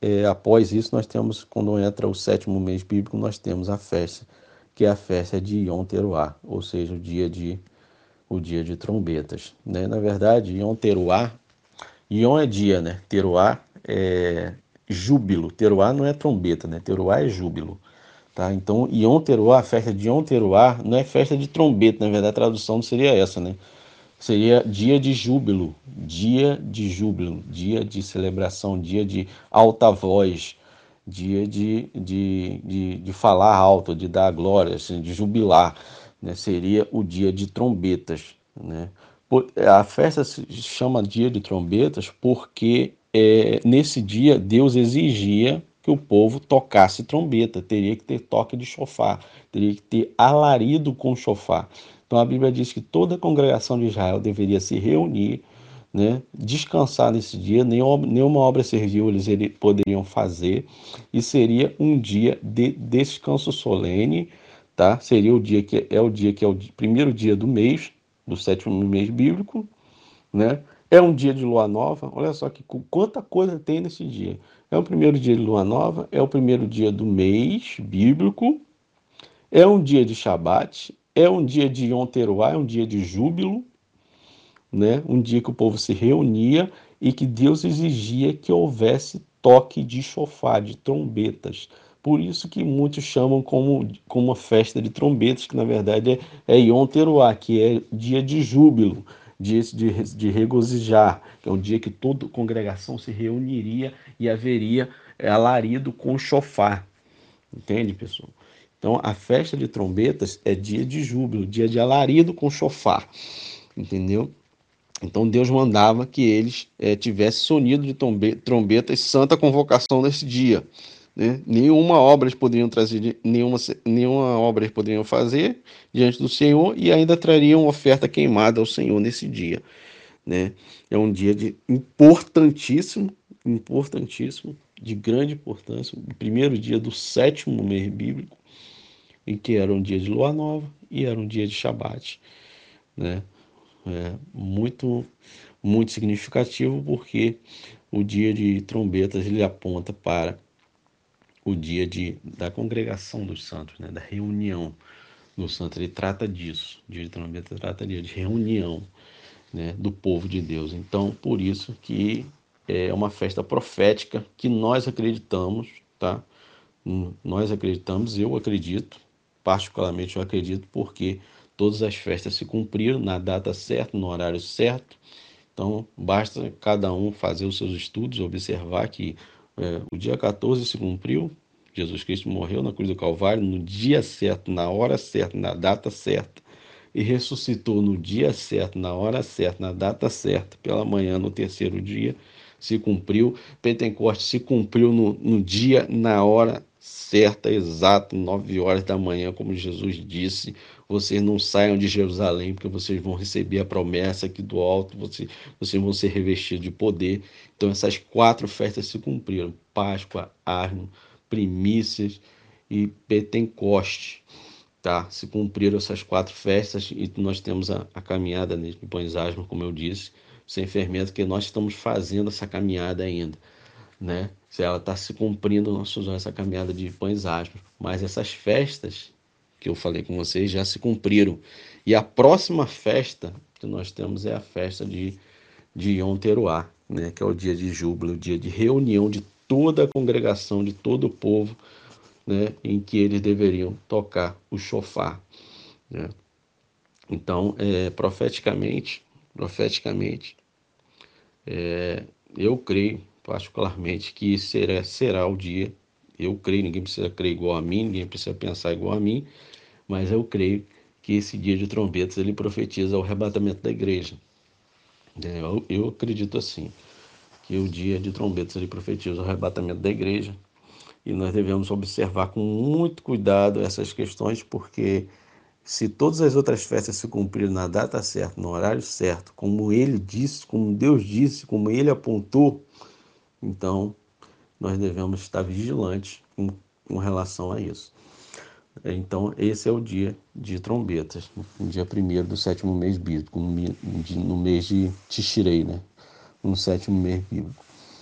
é, após isso, nós temos, quando entra o sétimo mês bíblico, nós temos a festa, que é a festa de Yom Teruah, ou seja, o dia de, o dia de trombetas. Né? Na verdade, Yom Teruah, Yom é dia, né? Teruah é júbilo. Teruah não é trombeta, né? Teruah é júbilo. Tá? Então, Yom Teruah, a festa de Yom Teruah, não é festa de trombeta, na verdade a tradução não seria essa, né? Seria dia de júbilo, dia de júbilo, dia de celebração, dia de alta voz, dia de, de, de, de falar alto, de dar glória, assim, de jubilar. Né? Seria o dia de trombetas. Né? A festa se chama dia de trombetas porque é, nesse dia Deus exigia que o povo tocasse trombeta, teria que ter toque de chofar, teria que ter alarido com chofar. Então a Bíblia diz que toda a congregação de Israel deveria se reunir, né, descansar nesse dia, nenhuma, obra servil eles poderiam fazer, e seria um dia de descanso solene, tá? Seria o dia que é o dia que é o primeiro dia do mês, do sétimo mês bíblico, né? É um dia de lua nova, olha só que quanta coisa tem nesse dia. É o primeiro dia de lua nova, é o primeiro dia do mês bíblico, é um dia de Shabat, é um dia de Yom é um dia de júbilo, né? um dia que o povo se reunia e que Deus exigia que houvesse toque de chofar, de trombetas. Por isso que muitos chamam como, como uma festa de trombetas, que na verdade é, é Yom que é dia de júbilo, dia de, de regozijar, que é um dia que toda congregação se reuniria e haveria é, alarido com chofar. Entende, pessoal? Então, a festa de trombetas é dia de júbilo, dia de alarido com chofar. Entendeu? Então, Deus mandava que eles é, tivessem sonido de trombetas santa convocação nesse dia. Né? Nenhuma obra eles poderiam trazer, nenhuma, nenhuma obra eles poderiam fazer diante do Senhor e ainda trariam oferta queimada ao Senhor nesse dia. Né? É um dia de importantíssimo, importantíssimo, de grande importância, o primeiro dia do sétimo mês bíblico, em que era um dia de lua nova e era um dia de Shabat. Né? É muito, muito significativo porque o dia de trombetas ele aponta para o dia de, da congregação dos santos, né, da reunião dos santos. Ele trata disso. O dia de trombeta trata de reunião né, do povo de Deus. Então, por isso que é uma festa profética que nós acreditamos, tá? Nós acreditamos, eu acredito, particularmente eu acredito, porque todas as festas se cumpriram na data certa, no horário certo. Então, basta cada um fazer os seus estudos, observar que é, o dia 14 se cumpriu, Jesus Cristo morreu na cruz do Calvário no dia certo, na hora certa, na data certa, e ressuscitou no dia certo, na hora certa, na data certa, pela manhã, no terceiro dia, se cumpriu. Pentecoste se cumpriu no, no dia, na hora certa, exata, nove horas da manhã, como Jesus disse. Vocês não saiam de Jerusalém, porque vocês vão receber a promessa aqui do alto, vocês, vocês vão ser revestidos de poder. Então, essas quatro festas se cumpriram: Páscoa, Asno, Primícias e Pentecoste. Tá? Se cumpriram essas quatro festas e nós temos a, a caminhada de Pães como eu disse, sem fermento, que nós estamos fazendo essa caminhada ainda né? Se ela está se cumprindo olhos essa caminhada de pães asmos, mas essas festas que eu falei com vocês já se cumpriram. E a próxima festa que nós temos é a festa de, de Yom Teruah, né? que é o dia de júbilo, o dia de reunião de toda a congregação, de todo o povo, né? em que eles deveriam tocar o chofar. Né? Então, é, profeticamente, profeticamente, é, eu creio particularmente, que será, será o dia. Eu creio, ninguém precisa crer igual a mim, ninguém precisa pensar igual a mim, mas eu creio que esse dia de trombetas ele profetiza o arrebatamento da igreja. Eu, eu acredito assim, que o dia de trombetas ele profetiza o arrebatamento da igreja e nós devemos observar com muito cuidado essas questões, porque se todas as outras festas se cumprirem na data certa, no horário certo, como ele disse, como Deus disse, como ele apontou, então, nós devemos estar vigilantes com, com relação a isso. Então, esse é o dia de trombetas, no dia primeiro do sétimo mês bíblico, no mês de Tishirei, né? no sétimo mês bíblico.